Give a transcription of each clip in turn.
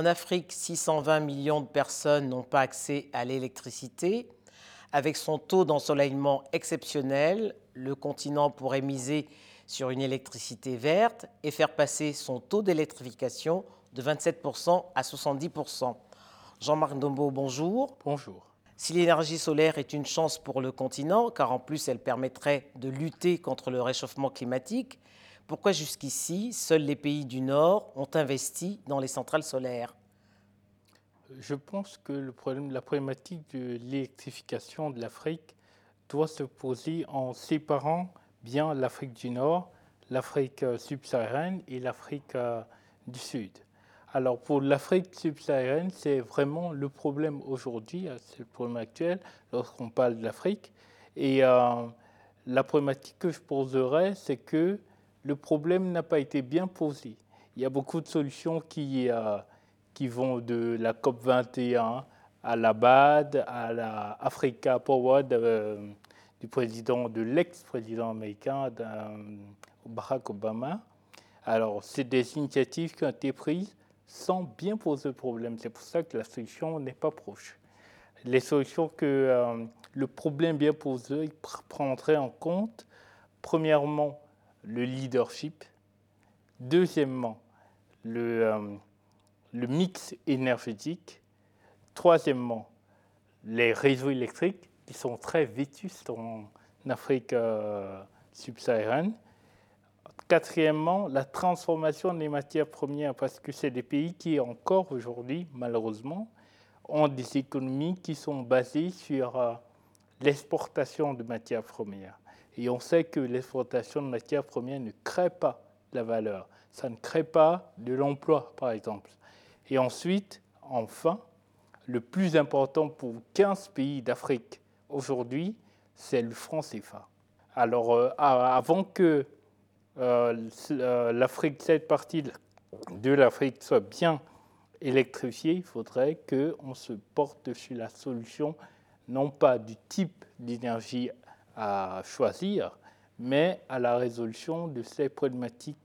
En Afrique, 620 millions de personnes n'ont pas accès à l'électricité. Avec son taux d'ensoleillement exceptionnel, le continent pourrait miser sur une électricité verte et faire passer son taux d'électrification de 27% à 70%. Jean-Marc Dombo, bonjour. Bonjour. Si l'énergie solaire est une chance pour le continent, car en plus elle permettrait de lutter contre le réchauffement climatique, pourquoi jusqu'ici seuls les pays du Nord ont investi dans les centrales solaires? Je pense que la problématique de l'électrification de l'Afrique doit se poser en séparant bien l'Afrique du Nord, l'Afrique subsaharienne et l'Afrique euh, du Sud. Alors pour l'Afrique subsaharienne, c'est vraiment le problème aujourd'hui, euh, c'est le problème actuel lorsqu'on parle de l'Afrique. Et euh, la problématique que je poserais, c'est que le problème n'a pas été bien posé. Il y a beaucoup de solutions qui, euh, qui vont de la COP 21 à la BAD, à la Africa Forward du président, de l'ex-président américain Barack Obama. Alors, c'est des initiatives qui ont été prises sans bien poser le problème. C'est pour ça que la solution n'est pas proche. Les solutions que euh, le problème bien posé prendrait en compte, premièrement, le leadership, deuxièmement, le, euh, le mix énergétique, troisièmement, les réseaux électriques qui sont très vétustes en Afrique euh, subsaharienne, Quatrièmement, la transformation des matières premières, parce que c'est des pays qui, encore aujourd'hui, malheureusement, ont des économies qui sont basées sur euh, l'exportation de matières premières. Et on sait que l'exportation de matières premières ne crée pas la valeur. Ça ne crée pas de l'emploi, par exemple. Et ensuite, enfin, le plus important pour 15 pays d'Afrique aujourd'hui, c'est le franc CFA. Alors, euh, avant que euh, euh, l'Afrique, cette partie de l'Afrique soit bien électrifiée, il faudrait qu'on se porte sur la solution, non pas du type d'énergie à choisir, mais à la résolution de ces problématiques.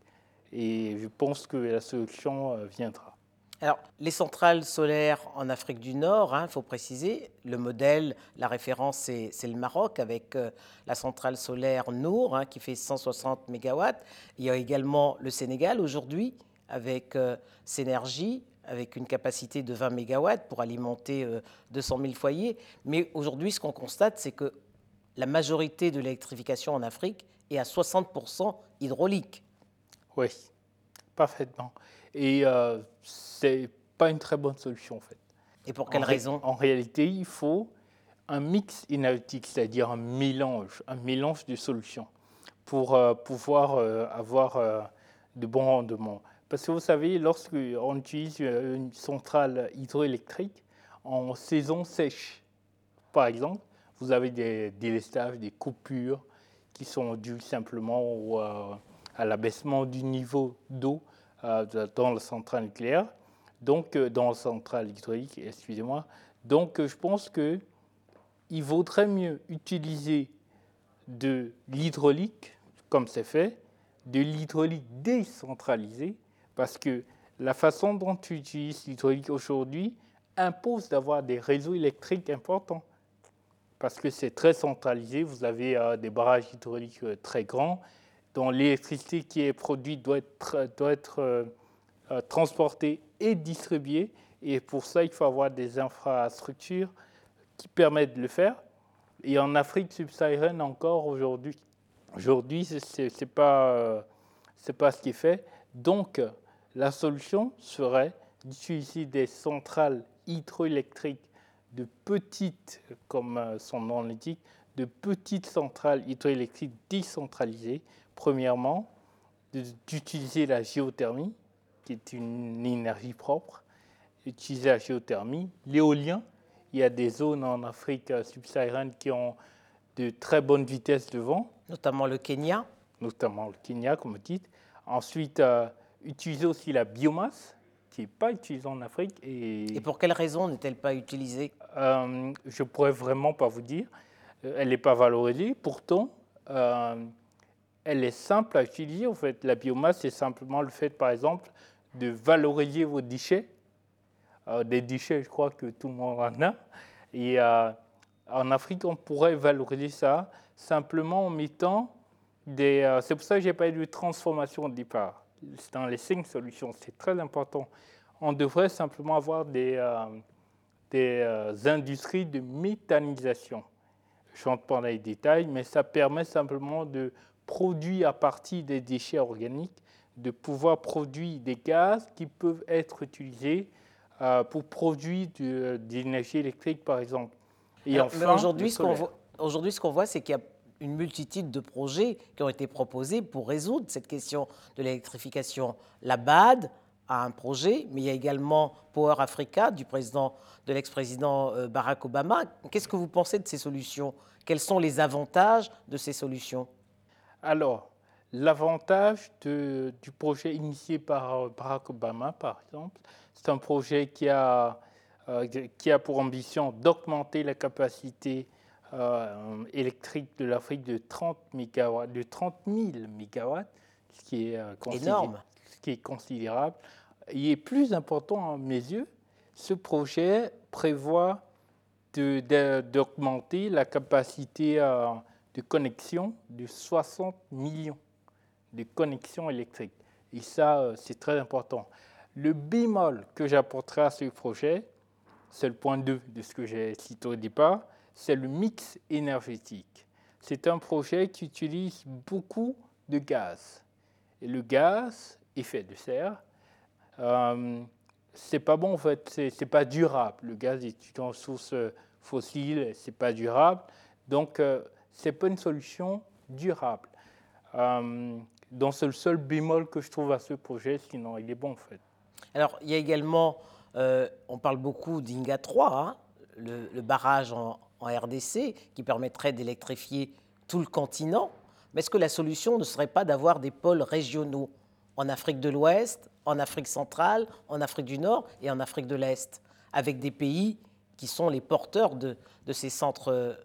Et je pense que la solution viendra. Alors, les centrales solaires en Afrique du Nord, il hein, faut préciser, le modèle, la référence, c'est le Maroc avec euh, la centrale solaire Nour hein, qui fait 160 MW. Il y a également le Sénégal aujourd'hui avec euh, avec une capacité de 20 MW pour alimenter 200 euh, 000 foyers. Mais aujourd'hui, ce qu'on constate, c'est que la majorité de l'électrification en Afrique est à 60% hydraulique. Oui, parfaitement. Et euh, ce n'est pas une très bonne solution, en fait. Et pour quelle raison? En réalité, il faut un mix énergétique, c'est-à-dire un mélange, un mélange de solutions pour euh, pouvoir euh, avoir euh, de bons rendements. Parce que vous savez, lorsqu'on utilise une centrale hydroélectrique en saison sèche, par exemple, vous avez des délestages, des coupures qui sont dues simplement à l'abaissement du niveau d'eau dans la centrale nucléaire, donc euh, dans la centrale hydraulique, excusez-moi. Donc euh, je pense que il vaudrait mieux utiliser de l'hydraulique, comme c'est fait, de l'hydraulique décentralisée, parce que la façon dont tu utilises l'hydraulique aujourd'hui impose d'avoir des réseaux électriques importants. Parce que c'est très centralisé, vous avez des barrages hydrauliques très grands, dont l'électricité qui est produite doit être, euh, euh, transportée et distribuée. Et pour ça, il faut avoir des infrastructures qui permettent de le faire. Et en Afrique subsaharienne encore aujourd'hui, aujourd'hui ce n'est pas, euh, pas ce qui est fait. Donc, la solution serait d'utiliser des centrales hydroélectriques de petites, comme son nom l'indique, de petites centrales hydroélectriques décentralisées Premièrement, d'utiliser la géothermie, qui est une énergie propre, utiliser la géothermie, l'éolien. Il y a des zones en Afrique subsaharienne qui ont de très bonnes vitesses de vent. Notamment le Kenya. Notamment le Kenya, comme vous dites. Ensuite, euh, utiliser aussi la biomasse, qui n'est pas utilisée en Afrique. Et, pour quelles raisons n'est-elle pas utilisée? Euh, Je ne pourrais vraiment pas vous dire. Euh, elle n'est pas valorisée. Pourtant, elle est simple à utiliser. En fait, la biomasse, c'est simplement le fait, par exemple, de valoriser vos déchets des déchets, je crois que tout le monde en a. Et en Afrique, on pourrait valoriser ça simplement en mettant des. c'est pour ça que j'ai parlé de transformation au départ. Dans les cinq solutions, c'est très important. On devrait simplement avoir des, des industries de méthanisation. Je ne rentre pas dans les détails, mais ça permet simplement de produire à partir des déchets organiques, de pouvoir produire des gaz qui peuvent être utilisés euh, pour produire de, l'énergie électrique, par exemple. Et enfin, aujourd'hui, ce qu'on voit, aujourd'hui, ce qu'on voit, c'est qu'il y a une multitude de projets qui ont été proposés pour résoudre cette question de l'électrification. La BAD a un projet, mais il y a également Power Africa du président, de l'ex-président euh, Barack Obama. Qu'est-ce que vous pensez de ces solutions? Quels sont les avantages de ces solutions? Alors, l'avantage du projet initié par euh, Barack Obama, par exemple, c'est un projet qui a, euh, qui a pour ambition d'augmenter la capacité euh, électrique de l'Afrique de 30, MW, de 30 000 MW, ce qui est, énorme. Ce qui est considérable. Il est plus important à mes yeux, ce projet prévoit d'augmenter la capacité de connexions de 60 millions de connexions électriques. Et ça, euh, c'est très important. Le bémol que j'apporterai à ce projet, c'est le point 2 de ce que j'ai cité au départ, c'est le mix énergétique. C'est un projet qui utilise beaucoup de gaz. Et le gaz, effet de serre, euh, c'est pas bon en fait, c'est pas durable. Le gaz est une source fossile, c'est pas durable. Donc, euh, ce n'est pas une solution durable. Euh, donc c'est le seul bémol que je trouve à ce projet, sinon il est bon en fait. Alors il y a également, euh, on parle beaucoup d'Inga 3, hein, le, barrage en, RDC qui permettrait d'électrifier tout le continent. Mais est-ce que la solution ne serait pas d'avoir des pôles régionaux en Afrique de l'Ouest, en Afrique centrale, en Afrique du Nord et en Afrique de l'Est, avec des pays qui sont les porteurs de, de ces centres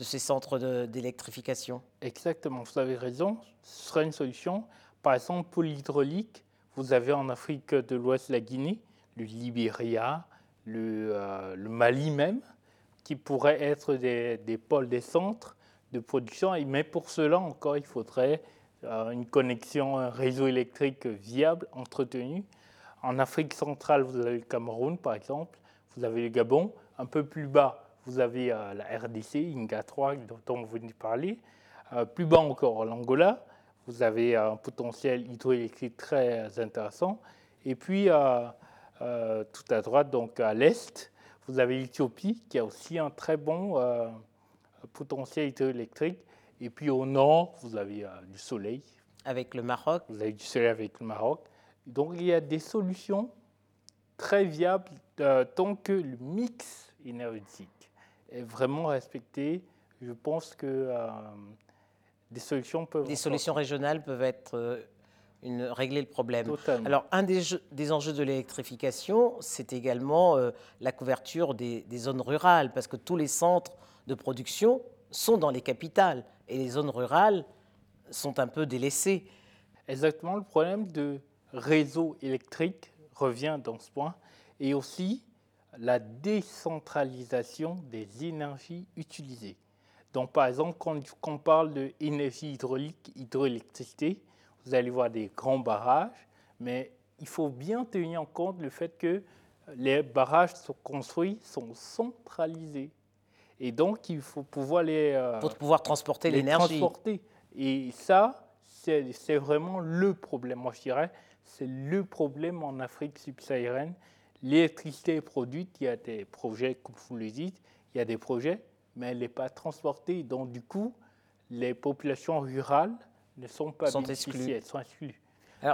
de ces centres d'électrification Exactement, vous avez raison, ce serait une solution. Par exemple, pour l'hydraulique, vous avez en Afrique de l'Ouest la Guinée, le Libéria, le, euh, Mali même, qui pourraient être des, des, pôles, des centres de production. Mais pour cela encore, il faudrait euh, une connexion, un réseau électrique viable, entretenu. En Afrique centrale, vous avez le Cameroun, par exemple, vous avez le Gabon. Un peu plus bas, vous avez euh, la RDC, INGA 3, dont vous venez de parler. Euh, plus bas encore, l'Angola, vous avez un potentiel hydroélectrique très intéressant. Et puis, euh, tout à droite, donc à l'est, vous avez l'Éthiopie, qui a aussi un très bon potentiel hydroélectrique. Et puis au nord, vous avez du soleil. Avec le Maroc Vous avez du soleil avec le Maroc. Donc il y a des solutions très viables tant que le mix énergétique est vraiment respecté, je pense que euh, des solutions peuvent. Des solutions régionales peuvent être euh, une, régler le problème. Totalement. Alors, un des, des enjeux de l'électrification, c'est également euh, la couverture des, des, zones rurales, parce que tous les centres de production sont dans les capitales et les zones rurales sont un peu délaissées. Exactement, le problème de réseau électrique revient dans ce point, et aussi la décentralisation des énergies utilisées. Donc, par exemple, quand on parle d'énergie hydraulique, hydroélectricité, vous allez voir des grands barrages, mais il faut bien tenir en compte le fait que les barrages sont construits sont centralisés. Et donc, il faut pouvoir les... Euh, Pour pouvoir transporter l'énergie. transporter. Et ça, c'est vraiment le problème, moi je dirais, c'est le problème en Afrique subsaharienne L'électricité est produite, il y a des projets, comme vous le dites, il y a des projets, mais elle n'est pas transportée. Donc, du coup, les populations rurales ne sont pas sont exclues. elles sont exclues.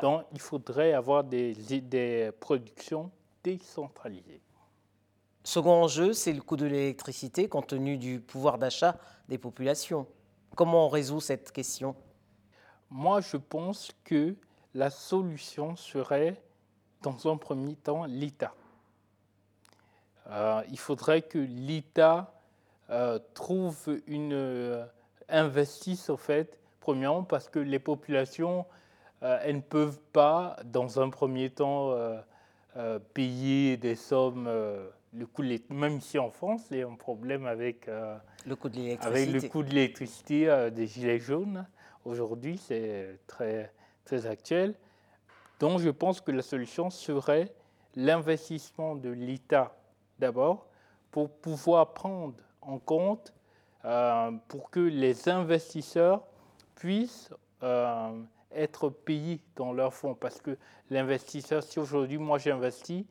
Donc, il faudrait avoir des, des productions décentralisées. Second enjeu, c'est le coût de l'électricité compte tenu du pouvoir d'achat des populations. Comment on résout cette question? Moi, je pense que la solution serait dans un premier temps, l'État. Euh, il faudrait que l'État euh, trouve une euh, investisse au fait, premièrement parce que les populations, elles ne peuvent pas, dans un premier temps, payer des sommes, le coût même ici en France, il y a un problème avec, le coût de coût de l'électricité des gilets jaunes. Aujourd'hui, c'est très, très actuel. Donc je pense que la solution serait l'investissement de l'État d'abord pour pouvoir prendre en compte, euh, pour que les investisseurs puissent euh, être payés dans leurs fonds. Parce que l'investisseur, si aujourd'hui moi j'investis,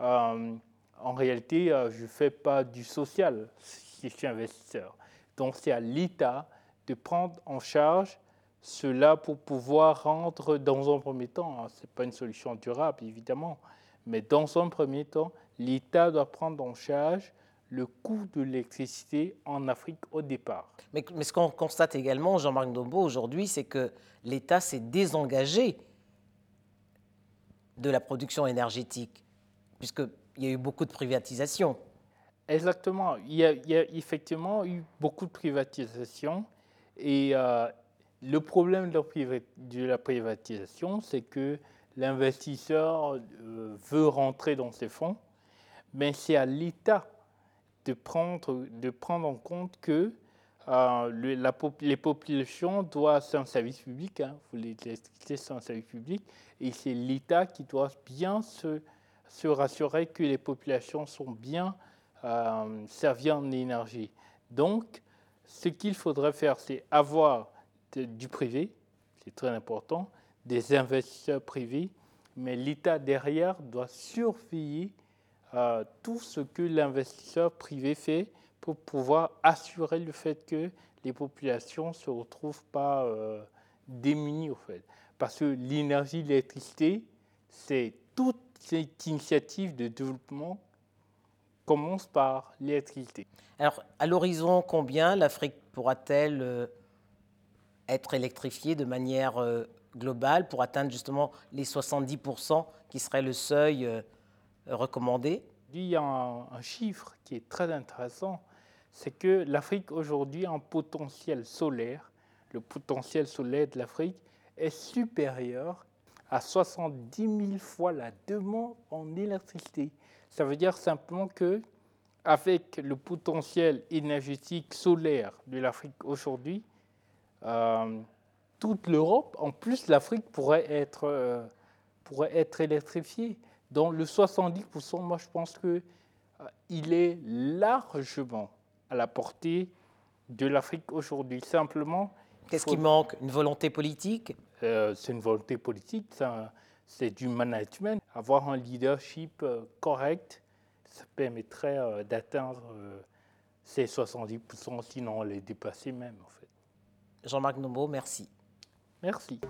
euh, en réalité je ne fais pas du social si je suis investisseur. Donc c'est à l'État de prendre en charge cela pour pouvoir rendre, dans un premier temps, hein, ce n'est pas une solution durable évidemment, mais dans un premier temps, l'État doit prendre en charge le coût de l'électricité en Afrique au départ. Mais, ce qu'on constate également, Jean-Marc Dombo, aujourd'hui, c'est que l'État s'est désengagé de la production énergétique, puisqu'il y a eu beaucoup de privatisation. Exactement. Il y a, effectivement eu beaucoup de privatisation. Et euh, le problème de la privatisation, c'est que l'investisseur euh, veut rentrer dans ses fonds, mais c'est à l'État de prendre, de prendre en compte que euh, les populations doivent, c'est un service public, hein, vous l'expliquez, c'est un service public, et c'est l'État qui doit bien se, se, rassurer que les populations sont bien euh, servies en énergie. Donc, ce qu'il faudrait faire, c'est avoir du privé, c'est très important, des investisseurs privés, mais l'État derrière doit surveiller euh, tout ce que l'investisseur privé fait pour pouvoir assurer le fait que les populations ne se retrouvent pas euh, démunies. Au fait. Parce que l'énergie, l'électricité, c'est toute cette initiative de développement commence par l'électricité. Alors, à l'horizon, combien l'Afrique pourra-t-elle euh, être électrifiée de manière globale pour atteindre justement les 70% qui serait le seuil euh, recommandé Il y a un, chiffre qui est très intéressant, c'est que l'Afrique aujourd'hui a un potentiel solaire, le potentiel solaire de l'Afrique est supérieur à 70 000 fois la demande en électricité. Ça veut dire simplement que avec le potentiel énergétique solaire de l'Afrique aujourd'hui, euh, toute l'Europe, en plus l'Afrique pourrait être, euh, pourrait être électrifiée. Dans le 70%, moi je pense qu'il euh, il est largement à la portée de l'Afrique aujourd'hui. Simplement. Qu'est-ce qui manque? Une volonté politique? Euh, C'est une volonté politique, c'est du management. Avoir un leadership correct, ça permettrait d'atteindre ces 70%, sinon les dépasser même en fait. Jean-Marc Nombo, merci. Merci.